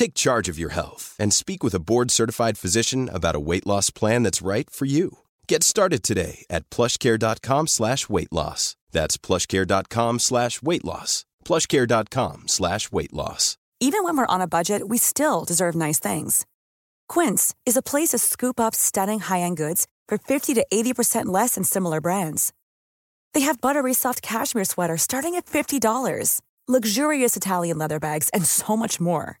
Take charge of your health and speak with a board-certified physician about a weight loss plan that's right for you. Get started today at plushcare.com slash weight loss. That's plushcare.com slash weight loss. plushcare.com slash weight loss. Even when we're on a budget, we still deserve nice things. Quince is a place to scoop up stunning high-end goods for 50 to 80% less than similar brands. They have buttery soft cashmere sweaters starting at $50, luxurious Italian leather bags, and so much more.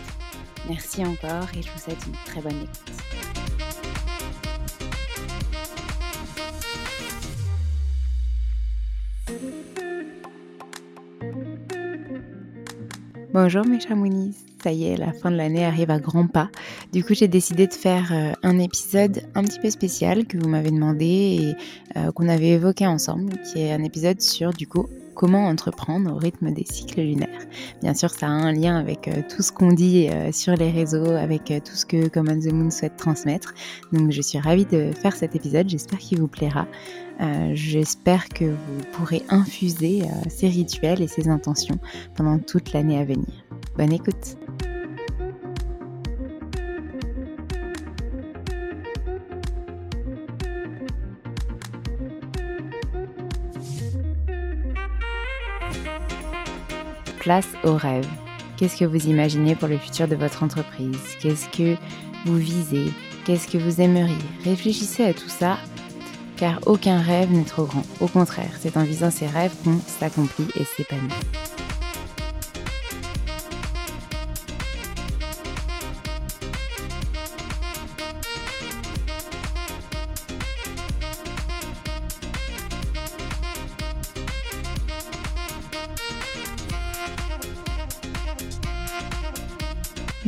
Merci encore et je vous souhaite une très bonne écoute. Bonjour mes chamounis, ça y est, la fin de l'année arrive à grands pas. Du coup, j'ai décidé de faire euh, un épisode un petit peu spécial que vous m'avez demandé et euh, qu'on avait évoqué ensemble, qui est un épisode sur du coup comment entreprendre au rythme des cycles lunaires. Bien sûr, ça a un lien avec euh, tout ce qu'on dit euh, sur les réseaux, avec euh, tout ce que Common the Moon souhaite transmettre. Donc je suis ravie de faire cet épisode, j'espère qu'il vous plaira. j'espère que vous pourrez infuser ces rituels et ces intentions pendant toute l'année à venir. Bonne écoute place au rêve. Qu'est-ce que vous imaginez pour le futur de votre entreprise? Qu'est-ce que vous visez? Qu'est-ce que vous aimeriez? Réfléchissez à tout ça, car aucun rêve n'est trop grand. Au contraire, c'est en visant ses rêves qu'on s'accomplit et s'épanouit.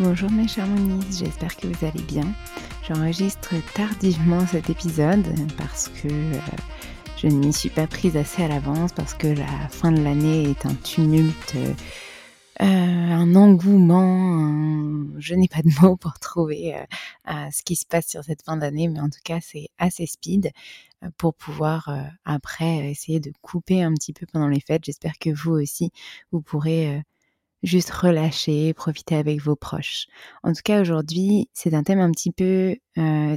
Bonjour mes chers j'espère que vous allez bien. J'enregistre tardivement cet épisode parce que euh, je ne m'y suis pas prise assez à l'avance, parce que la fin de l'année est un tumulte euh, un engouement, je n'ai pas de mots pour trouver ce qui se passe sur cette fin d'année, mais en tout cas c'est assez speed pour pouvoir après essayer de couper un petit peu pendant les fêtes. J'espère que vous aussi, vous pourrez juste relâcher, profiter avec vos proches. En tout cas, aujourd'hui, c'est un thème un petit peu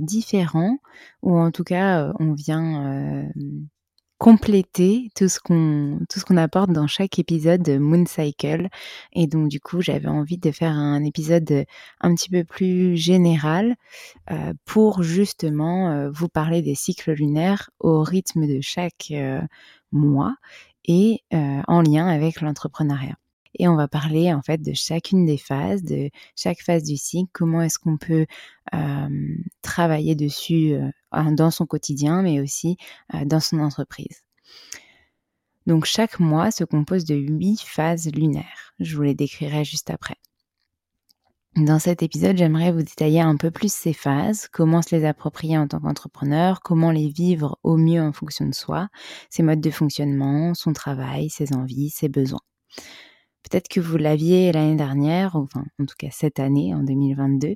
différent, ou en tout cas, on vient compléter tout ce qu'on tout ce qu'on apporte dans chaque épisode de Moon Cycle et donc du coup j'avais envie de faire un épisode un petit peu plus général euh, pour justement euh, vous parler des cycles lunaires au rythme de chaque euh, mois et en lien avec l'entrepreneuriat et on va parler en fait de chacune des phases, de chaque phase du cycle, comment est-ce qu'on peut travailler dessus dans son quotidien, mais aussi dans son entreprise. Donc chaque mois se compose de huit phases lunaires. Je vous les décrirai juste après. Dans cet épisode, j'aimerais vous détailler un peu plus ces phases, comment se les approprier en tant qu'entrepreneur, comment les vivre au mieux en fonction de soi, ses modes de fonctionnement, son travail, ses envies, ses besoins. Peut-être que vous l'aviez l'année dernière, enfin en tout cas cette année, en 2022,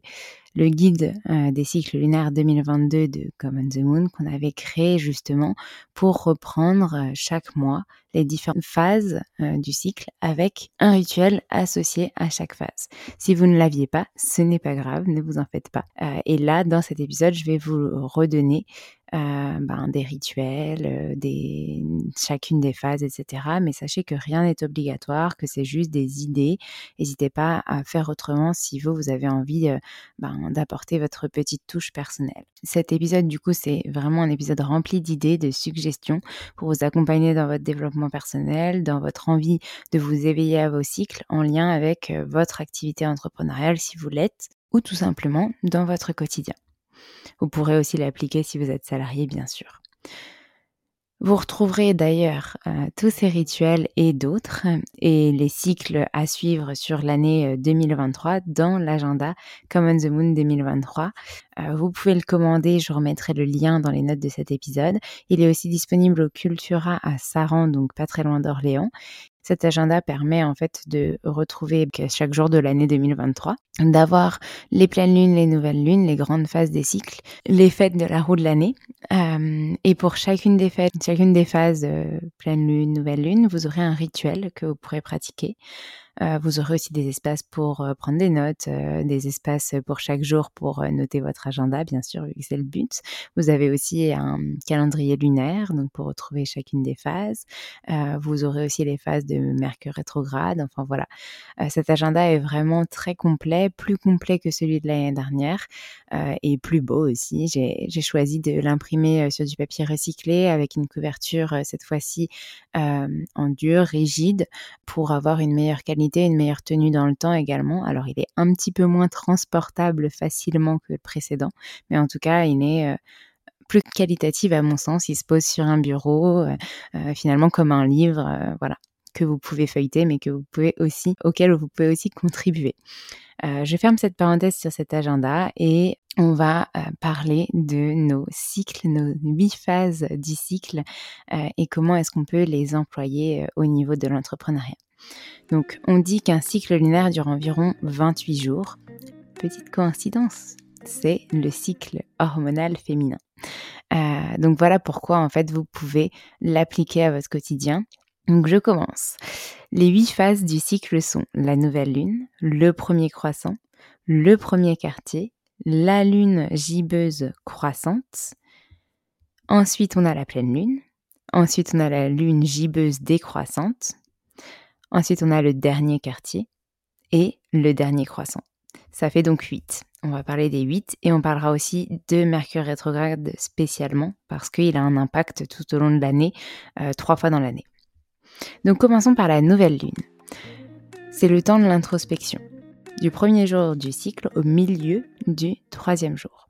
le guide euh, des cycles lunaires 2022 de Common the Moon qu'on avait créé justement pour reprendre euh, chaque mois les différentes phases euh, du cycle avec un rituel associé à chaque phase. Si vous ne l'aviez pas, ce n'est pas grave, ne vous en faites pas. et là, dans cet épisode, je vais vous redonner euh, ben, des rituels, euh, des, chacune des phases, etc. Mais sachez que rien n'est obligatoire, que c'est juste des idées. N'hésitez pas à faire autrement si vous, vous avez envie euh, ben, d'apporter votre petite touche personnelle. Cet épisode, du coup, c'est vraiment un épisode rempli d'idées, de suggestions pour vous accompagner dans votre développement personnel, dans votre envie de vous éveiller à vos cycles en lien avec votre activité entrepreneuriale si vous l'êtes, ou tout simplement dans votre quotidien. Vous pourrez aussi l'appliquer si vous êtes salarié, bien sûr. Vous retrouverez d'ailleurs euh, tous ces rituels et d'autres et les cycles à suivre sur l'année 2023 euh, dans l'agenda Common the Moon 2023. Euh, vous pouvez le commander, je remettrai le lien dans les notes de cet épisode. Il est aussi disponible au Cultura à Saran, donc pas très loin d'Orléans. Cet agenda permet en fait de retrouver chaque jour de l'année 2023, d'avoir les pleines lunes, les nouvelles lunes, les grandes phases des cycles, les fêtes de la roue de l'année. Euh, et pour chacune des fêtes, chacune des phases, euh, pleine lune, nouvelle lune, vous aurez un rituel que vous pourrez pratiquer. Euh, vous aurez aussi des espaces pour euh, prendre des notes, euh, des espaces pour chaque jour pour noter votre agenda, bien sûr, vu que c'est le but. Vous avez aussi un calendrier lunaire, donc pour retrouver chacune des phases. vous aurez aussi les phases de Mercure rétrograde. Enfin voilà, cet agenda est vraiment très complet, plus complet que celui de l'année dernière et plus beau aussi. J'ai choisi de l'imprimer sur du papier recyclé avec une couverture cette fois-ci en dur, rigide, pour avoir une meilleure qualité une meilleure tenue dans le temps également. Alors il est un petit peu moins transportable facilement que le précédent, mais en tout cas il est euh, plus qualitatif à mon sens. Il se pose sur un bureau, euh, euh, finalement comme un livre, voilà, que vous pouvez feuilleter, mais que vous pouvez aussi, auquel vous pouvez aussi contribuer. je ferme cette parenthèse sur cet agenda et on va parler de nos cycles, nos huit phases du cycle et comment est-ce qu'on peut les employer au niveau de l'entrepreneuriat. Donc on dit qu'un cycle lunaire dure environ 28 jours. Petite coïncidence, c'est le cycle hormonal féminin. Euh, donc voilà pourquoi en fait vous pouvez l'appliquer à votre quotidien. Donc je commence. Les huit phases du cycle sont la nouvelle lune, le premier croissant, le premier quartier, la lune gibbeuse croissante. Ensuite on a la pleine lune. Ensuite on a la lune gibbeuse décroissante. Ensuite, on a le dernier quartier et le dernier croissant. Ça fait donc 8. On va parler des 8 et on parlera aussi de Mercure rétrograde spécialement parce qu'il a un impact tout au long de l'année, euh, trois fois dans l'année. Donc commençons par la nouvelle lune. C'est le temps de l'introspection, du premier jour du cycle au milieu du troisième jour.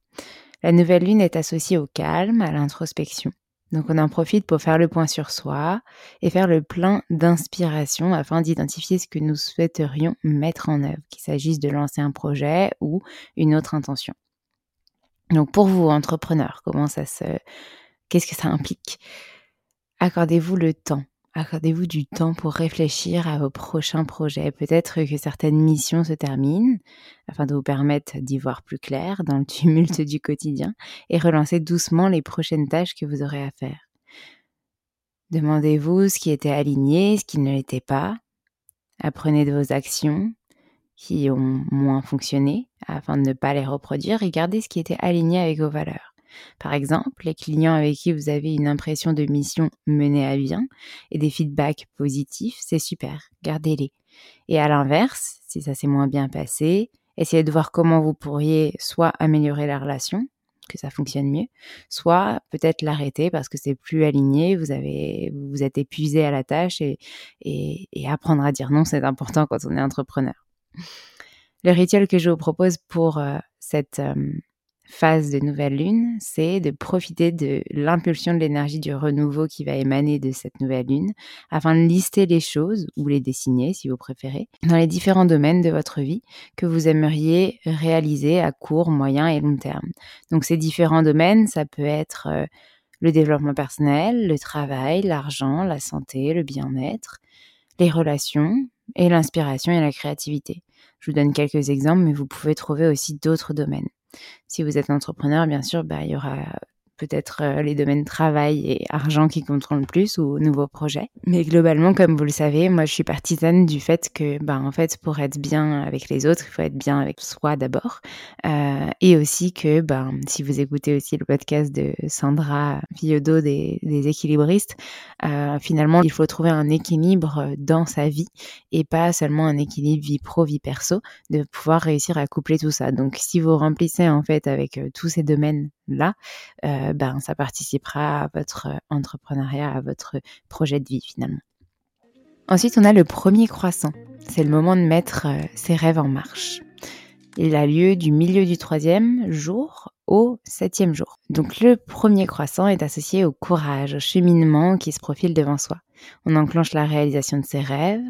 La nouvelle lune est associée au calme, à l'introspection, donc on en profite pour faire le point sur soi et faire le plein d'inspiration afin d'identifier ce que nous souhaiterions mettre en œuvre, qu'il s'agisse de lancer un projet ou une autre intention. Donc pour vous, entrepreneurs, comment ça se... Qu'est-ce que ça implique? Accordez-vous le temps. Accordez-vous du temps pour réfléchir à vos prochains projets? Peut-être que certaines missions se terminent afin de vous permettre d'y voir plus clair dans le tumulte du quotidien et relancer doucement les prochaines tâches que vous aurez à faire. Demandez-vous ce qui était aligné, ce qui ne l'était pas. Apprenez de vos actions qui ont moins fonctionné afin de ne pas les reproduire et gardez ce qui était aligné avec vos valeurs. Par exemple, les clients avec qui vous avez une impression de mission menée à bien et des feedbacks positifs, c'est super, gardez-les. Et à l'inverse, si ça s'est moins bien passé, essayez de voir comment vous pourriez soit améliorer la relation, que ça fonctionne mieux, soit peut-être l'arrêter parce que c'est plus aligné, vous avez, vous êtes épuisé à la tâche et, apprendre à dire non, c'est important quand on est entrepreneur. Le rituel que je vous propose pour euh, cette, euh, phase de nouvelle lune, c'est de profiter de l'impulsion de l'énergie du renouveau qui va émaner de cette nouvelle lune afin de lister les choses ou les dessiner si vous préférez dans les différents domaines de votre vie que vous aimeriez réaliser à court, moyen et long terme. Donc ces différents domaines, ça peut être euh, le développement personnel, le travail, l'argent, la santé, le bien-être, les relations et l'inspiration et la créativité. Je vous donne quelques exemples, mais vous pouvez trouver aussi d'autres domaines. Si vous êtes entrepreneur, bien sûr, bah, il y aura peut-être euh, les domaines travail et argent qui compteront le plus ou nouveaux projets. Mais globalement, comme vous le savez, moi je suis partisane du fait que, ben, en fait, pour être bien avec les autres, il faut être bien avec soi d'abord. Euh, et aussi que, ben, si vous écoutez aussi le podcast de Sandra Fiodo des, équilibristes, euh, finalement, il faut trouver un équilibre dans sa vie et pas seulement un équilibre vie pro, vie perso, de pouvoir réussir à coupler tout ça. Donc, si vous remplissez en fait avec tous ces domaines là, euh, ben, ça participera à votre entrepreneuriat, à votre projet de vie finalement. Ensuite, on a le premier croissant. C'est le moment de mettre euh, ses rêves en marche. Il a lieu du milieu du troisième jour au septième jour. Donc le premier croissant est associé au courage, au cheminement qui se profile devant soi. On enclenche la réalisation de ses rêves,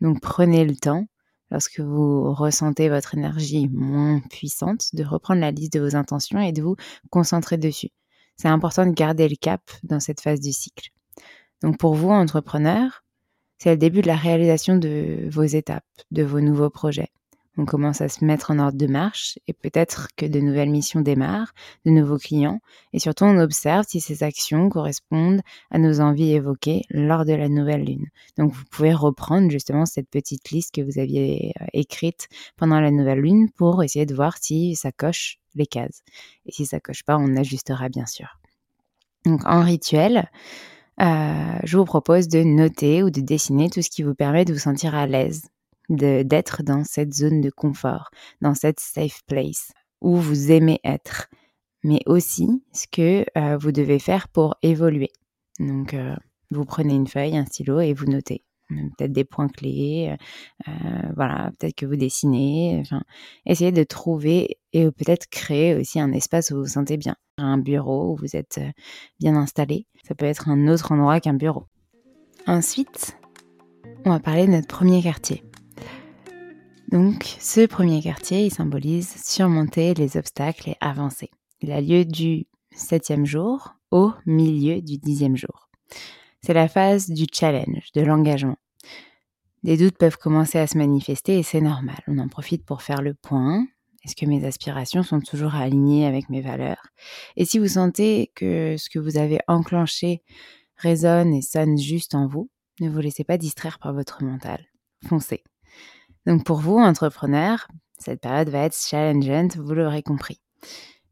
donc prenez le temps lorsque vous ressentez votre énergie moins puissante, de reprendre la liste de vos intentions et de vous concentrer dessus. C'est important de garder le cap dans cette phase du cycle. Donc pour vous, entrepreneurs, c'est le début de la réalisation de vos étapes, de vos nouveaux projets on commence à se mettre en ordre de marche et peut-être que de nouvelles missions démarrent, de nouveaux clients et surtout on observe si ces actions correspondent à nos envies évoquées lors de la nouvelle lune. Donc vous pouvez reprendre justement cette petite liste que vous aviez euh, écrite pendant la nouvelle lune pour essayer de voir si ça coche les cases. Et si ça coche pas, on ajustera bien sûr. Donc en rituel, euh, je vous propose de noter ou de dessiner tout ce qui vous permet de vous sentir à l'aise d'être dans cette zone de confort, dans cette safe place où vous aimez être, mais aussi ce que euh, vous devez faire pour évoluer. Donc, euh, vous prenez une feuille, un stylo et vous notez peut-être des points clés, euh, voilà, peut-être que vous dessinez, enfin, essayez de trouver et peut-être créer aussi un espace où vous vous sentez bien, un bureau où vous êtes bien installé. Ça peut être un autre endroit qu'un bureau. Ensuite, on va parler de notre premier quartier. Donc, ce premier quartier, il symbolise surmonter les obstacles et avancer. Il a lieu du septième jour au milieu du dixième jour. C'est la phase du challenge, de l'engagement. Des doutes peuvent commencer à se manifester et c'est normal. On en profite pour faire le point. Est-ce que mes aspirations sont toujours alignées avec mes valeurs? Et si vous sentez que ce que vous avez enclenché résonne et sonne juste en vous, ne vous laissez pas distraire par votre mental. Foncez. Donc pour vous, entrepreneurs, cette période va être challengeante, vous l'aurez compris.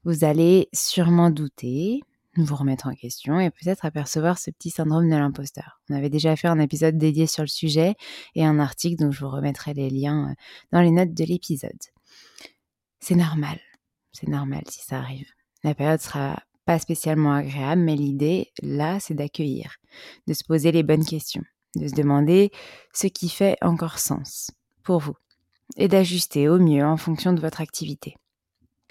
Vous allez sûrement douter, vous remettre en question et peut-être apercevoir ce petit syndrome de l'imposteur. On avait déjà fait un épisode dédié sur le sujet et un article dont je vous remettrai les liens euh, dans les notes de l'épisode. C'est normal, c'est normal si ça arrive. La période sera pas spécialement agréable, mais l'idée là, c'est d'accueillir, de se poser les bonnes questions, de se demander ce qui fait encore sens vous et d'ajuster au mieux en fonction de votre activité.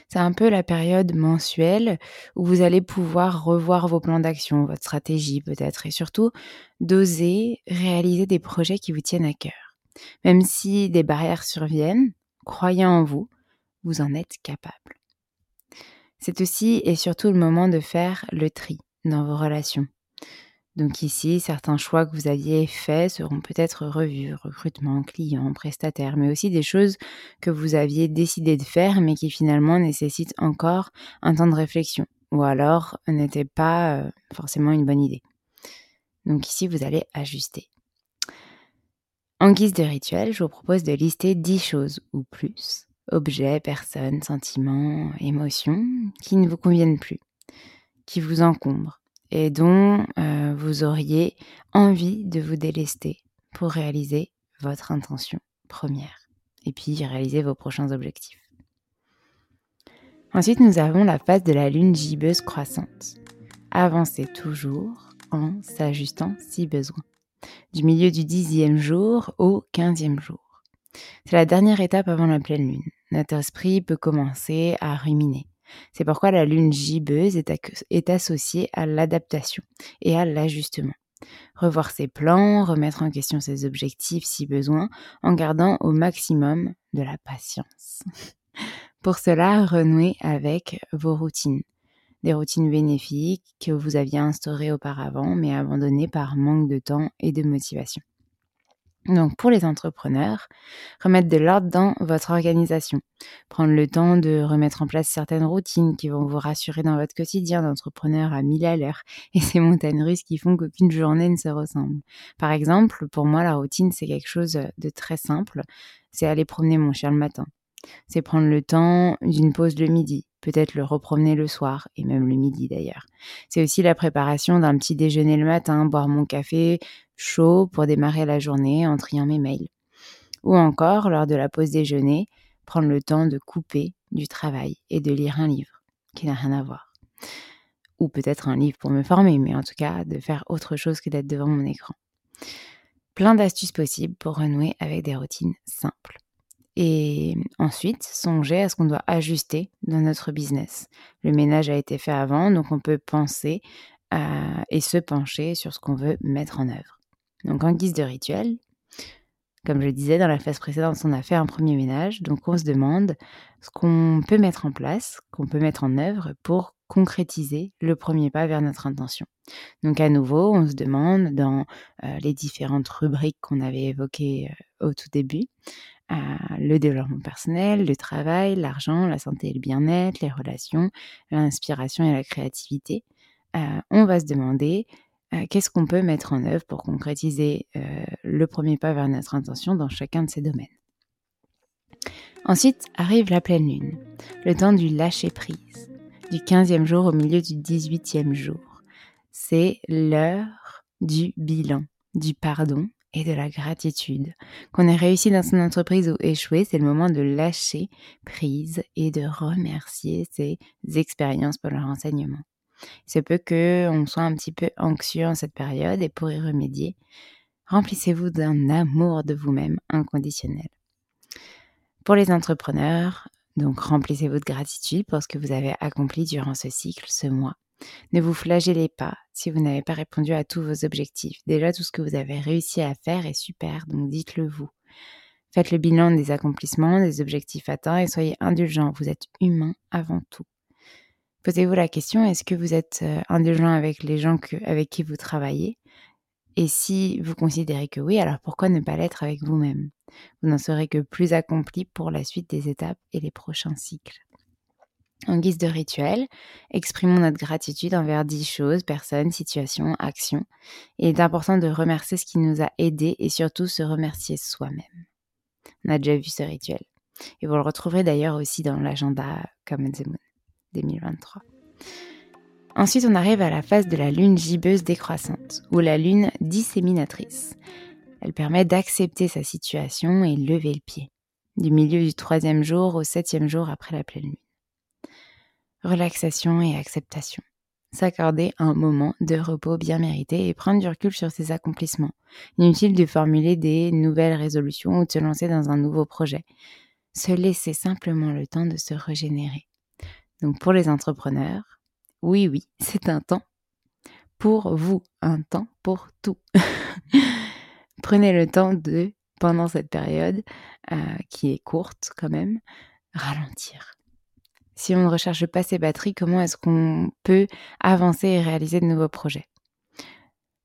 C'est un peu la période mensuelle où vous allez pouvoir revoir vos plans d'action, votre stratégie peut-être, et surtout d'oser réaliser des projets qui vous tiennent à cœur. Même si des barrières surviennent, croyez en vous, vous en êtes capable. C'est aussi et surtout le moment de faire le tri dans vos relations, Donc ici, certains choix que vous aviez faits seront peut-être revus, recrutement, client, prestataire, mais aussi des choses que vous aviez décidé de faire mais qui finalement nécessitent encore un temps de réflexion ou alors n'étaient pas euh, forcément une bonne idée. Donc ici, vous allez ajuster. En guise de rituel, je vous propose de lister 10 choses ou plus, objets, personnes, sentiments, émotions, qui ne vous conviennent plus, qui vous encombrent et dont euh, vous auriez envie de vous délester pour réaliser votre intention première et puis réaliser vos prochains objectifs. Ensuite, nous avons la phase de la lune gibbeuse croissante. Avancez toujours en s'ajustant si besoin. Du milieu du dixième jour au quinzième jour. C'est la dernière étape avant la pleine lune. Notre esprit peut commencer à ruminer. C'est pourquoi la lune gibbeuse est, associée à l'adaptation et à l'ajustement. Revoir ses plans, remettre en question ses objectifs si besoin, en gardant au maximum de la patience. Pour cela, renouez avec vos routines. Des routines bénéfiques que vous aviez instaurées auparavant mais abandonnées par manque de temps et de motivation. Donc pour les entrepreneurs, remettre de l'ordre dans votre organisation, prendre le temps de remettre en place certaines routines qui vont vous rassurer dans votre quotidien d'entrepreneur à mille à l'heure et ces montagnes russes qui font qu'aucune journée ne se ressemble. Par exemple, pour moi la routine c'est quelque chose de très simple, c'est aller promener mon chien le matin. C'est prendre le temps d'une pause le midi, peut-être le repromener le soir, et même le midi d'ailleurs. C'est aussi la préparation d'un petit déjeuner le matin, boire mon café chaud pour démarrer la journée en triant mes mails. Ou encore, lors de la pause déjeuner, prendre le temps de couper du travail et de lire un livre qui n'a rien à voir. Ou peut-être un livre pour me former, mais en tout cas de faire autre chose que d'être devant mon écran. Plein d'astuces possibles pour renouer avec des routines simples. Et ensuite, songer à ce qu'on doit ajuster dans notre business. Le ménage a été fait avant, donc on peut penser et se pencher sur ce qu'on veut mettre en œuvre. Donc en guise de rituel, comme je disais dans la phase précédente, on a fait un premier ménage, donc on se demande ce qu'on peut mettre en place, qu'on peut mettre en œuvre pour concrétiser le premier pas vers notre intention. Donc à nouveau, on se demande dans euh, les différentes rubriques qu'on avait évoquées euh, au tout début, le développement personnel, le travail, l'argent, la santé et le bien-être, les relations, l'inspiration et la créativité, euh, on va se demander euh, qu'est-ce qu'on peut mettre en œuvre pour concrétiser euh, le premier pas vers notre intention dans chacun de ces domaines? Ensuite arrive la pleine lune, le temps du lâcher prise, du 15e jour au milieu du 18e jour. C'est l'heure du bilan, du pardon et de la gratitude. Qu'on ait réussi dans son entreprise ou échoué, c'est le moment de lâcher prise et de remercier ses expériences pour leur enseignement. Il se peut qu'on soit un petit peu anxieux en cette période et pour y remédier, remplissez-vous d'un amour de vous-même inconditionnel. Pour les entrepreneurs, donc remplissez-vous de gratitude pour ce que vous avez accompli durant ce cycle, ce mois. Ne vous flagellez pas si vous n'avez pas répondu à tous vos objectifs. Déjà, tout ce que vous avez réussi à faire est super, donc dites-le vous. Faites le bilan des accomplissements, des objectifs atteints et soyez indulgents. Vous êtes humain avant tout. Posez-vous la question, est-ce que vous êtes euh, indulgent avec les gens avec qui vous travaillez? Et si vous considérez que oui, alors pourquoi ne pas l'être avec vous-même? Vous n'en serez que plus accompli pour la suite des étapes et les prochains cycles. En guise de rituel, exprimons notre gratitude envers dix choses, personnes, situations, actions. Il est important de remercier ce qui nous a aidés et surtout se remercier soi-même. On a déjà vu ce rituel. Et vous le retrouverez d'ailleurs aussi dans l'agenda Common Moon 2023. Ensuite, on arrive à la phase de la lune gibbeuse décroissante, ou la lune disséminatrice. Elle permet d'accepter sa situation et lever le pied, du milieu du troisième jour au septième jour après la pleine lune relaxation et acceptation. S'accorder un moment de repos bien mérité et prendre du recul sur ses accomplissements. Inutile de formuler des nouvelles résolutions ou de se lancer dans un nouveau projet. Se laisser simplement le temps de se régénérer. Donc pour les entrepreneurs, oui, oui, c'est un temps pour vous, un temps pour tout. Prenez le temps de, pendant cette période, euh, qui est courte quand même, ralentir si on ne recherche pas ses batteries, comment est-ce qu'on peut avancer et réaliser de nouveaux projets?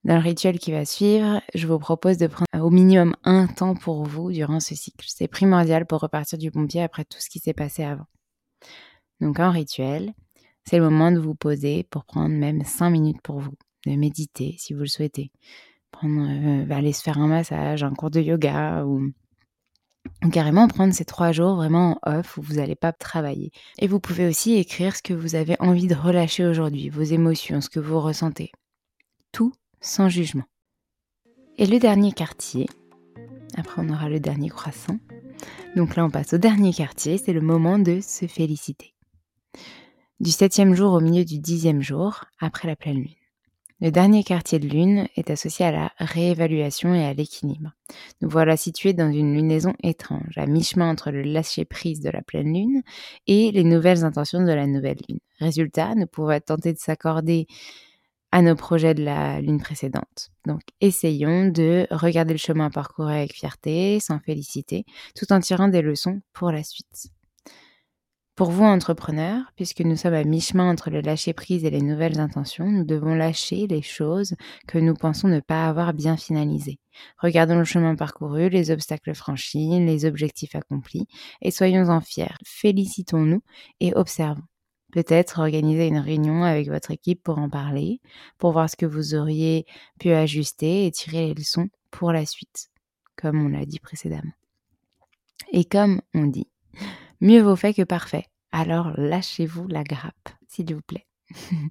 Dans le rituel qui va suivre, je vous propose de prendre au minimum un temps pour vous durant ce cycle. C'est primordial pour repartir du bon après tout ce qui s'est passé avant. Donc en rituel, c'est le moment de vous poser pour prendre même 5 minutes pour vous, de méditer si vous le souhaitez. Prendre, euh, aller se faire un massage, un cours de yoga ou carrément prendre ces trois jours vraiment off où vous n'allez pas travailler. Et vous pouvez aussi écrire ce que vous avez envie de relâcher aujourd'hui, vos émotions, ce que vous ressentez. Tout sans jugement. Et le dernier quartier, après on aura le dernier croissant. Donc là on passe au dernier quartier, c'est le moment de se féliciter. Du septième jour au milieu du dixième jour, après la pleine lune. Le dernier quartier de lune est associé à la réévaluation et à l'équilibre. Nous voilà situés dans une lunaison étrange, à mi-chemin entre le lâcher-prise de la pleine lune et les nouvelles intentions de la nouvelle lune. Résultat, nous pouvons tenter de s'accorder à nos projets de la lune précédente. Donc essayons de regarder le chemin parcouru avec fierté, sans féliciter, tout en tirant des leçons pour la suite. Pour vous, entrepreneurs, puisque nous sommes à mi-chemin entre le lâcher-prise et les nouvelles intentions, nous devons lâcher les choses que nous pensons ne pas avoir bien finalisées. Regardons le chemin parcouru, les obstacles franchis, les objectifs accomplis, et soyons-en fiers. Félicitons-nous et observons. Peut-être organiser une réunion avec votre équipe pour en parler, pour voir ce que vous auriez pu ajuster et tirer les leçons pour la suite, comme on l'a dit précédemment. Et comme on dit, mieux vaut fait que parfait. Alors lâchez-vous la grappe, s'il vous plaît.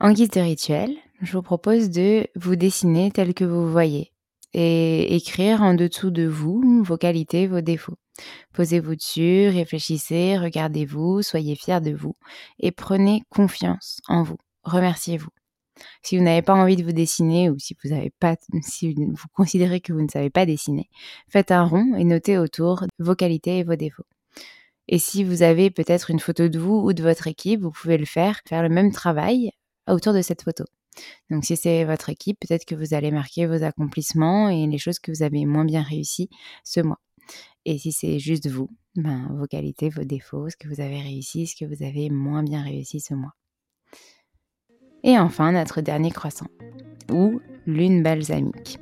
en guise de rituel, je vous propose de vous dessiner tel que vous voyez et écrire en dessous de vous vos qualités, vos défauts. Posez-vous dessus, réfléchissez, regardez-vous, soyez fiers de vous et prenez confiance en vous. Remerciez-vous. Si vous n'avez pas envie de vous dessiner ou si vous avez pas, si vous considérez que vous ne savez pas dessiner, faites un rond et notez autour vos qualités et vos défauts. Et si vous avez peut-être une photo de vous ou de votre équipe, vous pouvez le faire, faire le même travail autour de cette photo. Donc si c'est votre équipe, peut-être que vous allez marquer vos accomplissements et les choses que vous avez moins bien réussi ce mois. Et si c'est juste vous, ben, vos qualités, vos défauts, ce que vous avez réussi, ce que vous avez moins bien réussi ce mois. Et enfin, notre dernier croissant, ou lune balsamique.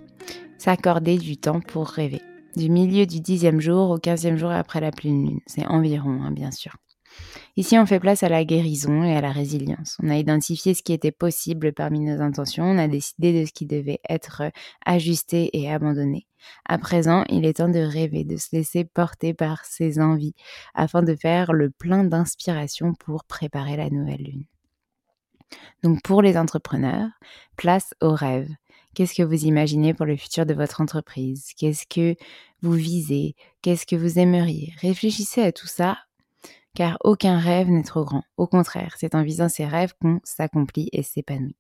S'accorder du temps pour rêver. Du milieu du dixième jour au quinzième jour après la pleine lune. C'est environ, hein, bien sûr. Ici, on fait place à la guérison et à la résilience. On a identifié ce qui était possible parmi nos intentions, on a décidé de ce qui devait être ajusté et abandonné. À présent, il est temps de rêver, de se laisser porter par ses envies, afin de faire le plein d'inspiration pour préparer la nouvelle lune. Donc pour les entrepreneurs, place au rêve. Qu'est-ce que vous imaginez pour le futur de votre entreprise? Qu'est-ce que vous visez? Qu'est-ce que vous aimeriez? Réfléchissez à tout ça car aucun rêve n'est trop grand. Au contraire, c'est en visant ses rêves qu'on s'accomplit et s'épanouit.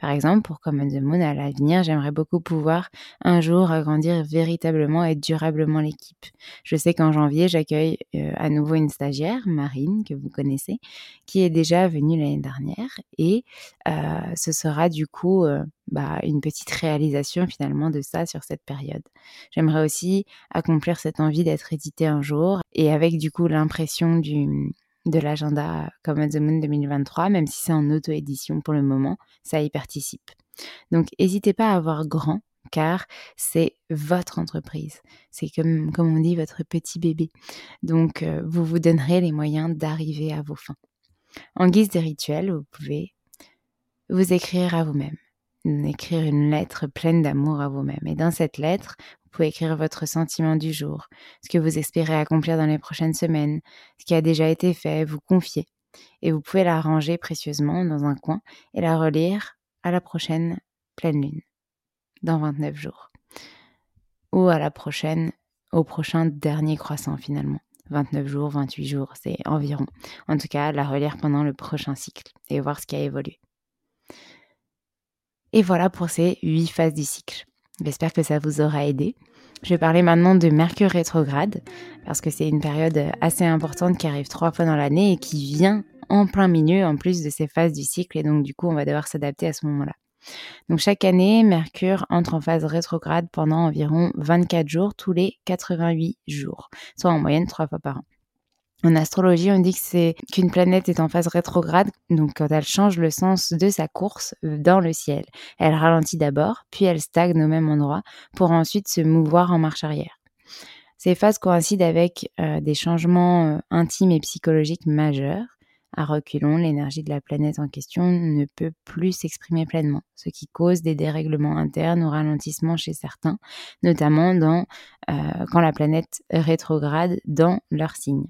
Par exemple, pour Common the Moon, à l'avenir, j'aimerais beaucoup pouvoir un jour agrandir véritablement et durablement l'équipe. Je sais qu'en janvier, j'accueille euh, à nouveau une stagiaire, Marine, que vous connaissez, qui est déjà venue l'année dernière. Et euh, ce sera du coup euh, bah, une petite réalisation finalement de ça sur cette période. J'aimerais aussi accomplir cette envie d'être édité un jour et avec du coup l'impression du de l'agenda Common Moon 2023, même si c'est en auto-édition pour le moment, ça y participe. Donc n'hésitez pas à avoir grand, car c'est votre entreprise. C'est comme, comme on dit, votre petit bébé. Donc euh, vous vous donnerez les moyens d'arriver à vos fins. En guise de rituel, vous pouvez vous écrire à vous-même écrire une lettre pleine d'amour à vous-même. Et dans cette lettre, pouvez écrire votre sentiment du jour, ce que vous espérez accomplir dans les prochaines semaines, ce qui a déjà été fait, vous confier. Et vous pouvez la ranger précieusement dans un coin et la relire à la prochaine pleine lune, dans 29 jours. Ou à la prochaine, au prochain dernier croissant finalement. 29 jours, 28 jours, c'est environ. En tout cas, la relire pendant le prochain cycle et voir ce qui a évolué. Et voilà pour ces huit phases du cycle. J'espère que ça vous aura aidé. Je vais parler maintenant de Mercure rétrograde, parce que c'est une période assez importante qui arrive trois fois dans l'année et qui vient en plein milieu en plus de ces phases du cycle, et donc du coup on va devoir s'adapter à ce moment-là. Donc chaque année, Mercure entre en phase rétrograde pendant environ 24 jours tous les 88 jours, soit en moyenne trois fois par an. En astrologie, on dit que c'est qu'une planète est en phase rétrograde, donc quand elle change le sens de sa course euh, dans le ciel. Elle ralentit d'abord, puis elle stagne au même endroit pour ensuite se mouvoir en marche arrière. Ces phases coïncident avec euh, des changements euh, intimes et psychologiques majeurs. À reculons, l'énergie de la planète en question ne peut plus s'exprimer pleinement, ce qui cause des dérèglements internes ou ralentissements chez certains, notamment dans, quand la planète rétrograde dans leur signe.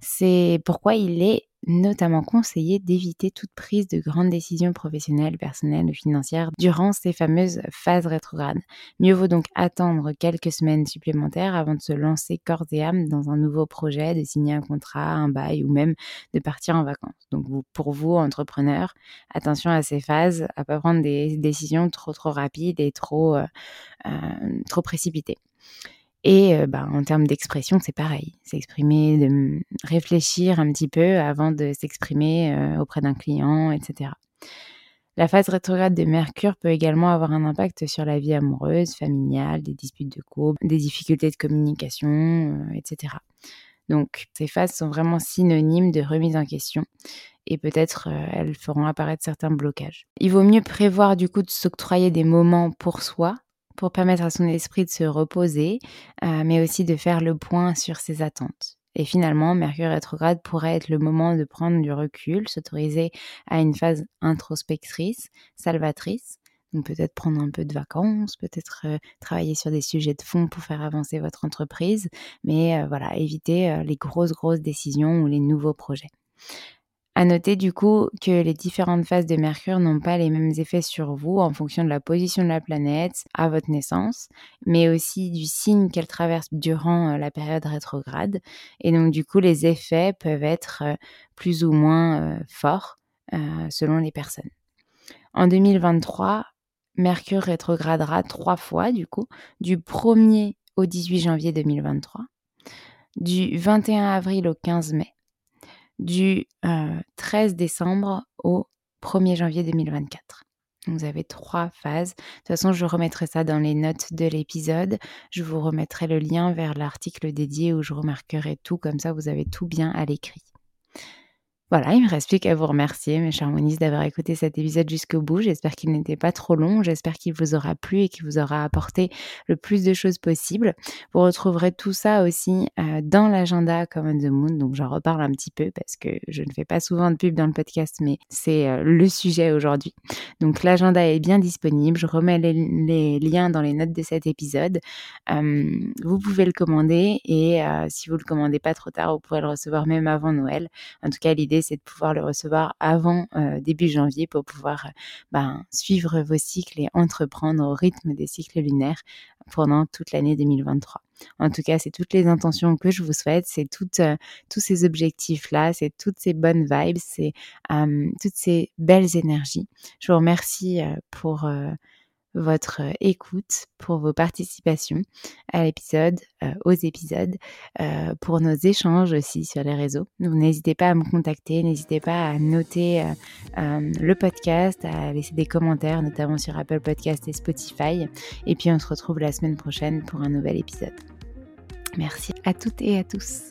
C'est pourquoi il est notamment conseillé d'éviter toute prise de grandes décisions professionnelles, personnelles ou financières durant ces fameuses phases rétrogrades. Mieux vaut donc attendre quelques semaines supplémentaires avant de se lancer corps et âme dans un nouveau projet, de signer un contrat, un bail ou même de partir en vacances. Donc pour vous, entrepreneurs, attention à ces phases, à pas prendre des décisions trop trop rapides et trop, euh, euh, trop précipitées. Et bah, en termes d'expression, c'est pareil. S'exprimer, de réfléchir un petit peu avant de s'exprimer auprès d'un client, etc. La phase rétrograde de Mercure peut également avoir un impact sur la vie amoureuse, familiale, des disputes de couple, des difficultés de communication, etc. Donc ces phases sont vraiment synonymes de remise en question et peut-être elles feront apparaître certains blocages. Il vaut mieux prévoir du coup de s'octroyer des moments pour soi pour permettre à son esprit de se reposer, euh, mais aussi de faire le point sur ses attentes. Et finalement, Mercure rétrograde pourrait être le moment de prendre du recul, s'autoriser à une phase introspectrice, salvatrice. Donc peut-être prendre un peu de vacances, peut-être euh, travailler sur des sujets de fond pour faire avancer votre entreprise, mais euh, voilà, éviter les grosses, grosses décisions ou les nouveaux projets. À noter du coup que les différentes phases de Mercure n'ont pas les mêmes effets sur vous en fonction de la position de la planète à votre naissance, mais aussi du signe qu'elle traverse durant euh, la période rétrograde. Et donc du coup, les effets peuvent être euh, plus ou moins euh, forts selon les personnes. En 2023, Mercure rétrogradera trois fois du coup, du 1er au 18 janvier 2023, du 21 avril au 15 mai du 13 décembre au 1er janvier 2024. Vous avez trois phases. De toute façon, je remettrai ça dans les notes de l'épisode. Je vous remettrai le lien vers l'article dédié où je remarquerai tout. Comme ça, vous avez tout bien à l'écrit. Voilà, il me reste plus qu'à vous remercier, mes chers monistes, d'avoir écouté cet épisode jusqu'au bout. J'espère qu'il n'était pas trop long. J'espère qu'il vous aura plu et qu'il vous aura apporté le plus de choses possible. Vous retrouverez tout ça aussi euh, dans l'agenda Common the Moon. Donc, j'en reparle un petit peu parce que je ne fais pas souvent de pub dans le podcast, mais c'est euh, le sujet aujourd'hui. Donc, l'agenda est bien disponible. Je remets les, liens dans les notes de cet épisode. vous pouvez le commander et euh, si vous le commandez pas trop tard, vous pourrez le recevoir même avant Noël. En tout cas, l'idée c'est de pouvoir le recevoir avant euh, début janvier pour pouvoir euh, ben, suivre vos cycles et entreprendre au rythme des cycles lunaires pendant toute l'année 2023. En tout cas, c'est toutes les intentions que je vous souhaite, c'est euh, tous ces objectifs-là, c'est toutes ces bonnes vibes, c'est toutes ces belles énergies. Je vous remercie pour votre euh, écoute, pour vos participations à l'épisode, euh, aux épisodes, euh, pour nos échanges aussi sur les réseaux. n'hésitez pas à me contacter, n'hésitez pas à noter le podcast, à laisser des commentaires, notamment sur Apple Podcast et Spotify. Et puis on se retrouve la semaine prochaine pour un nouvel épisode. Merci à toutes et à tous.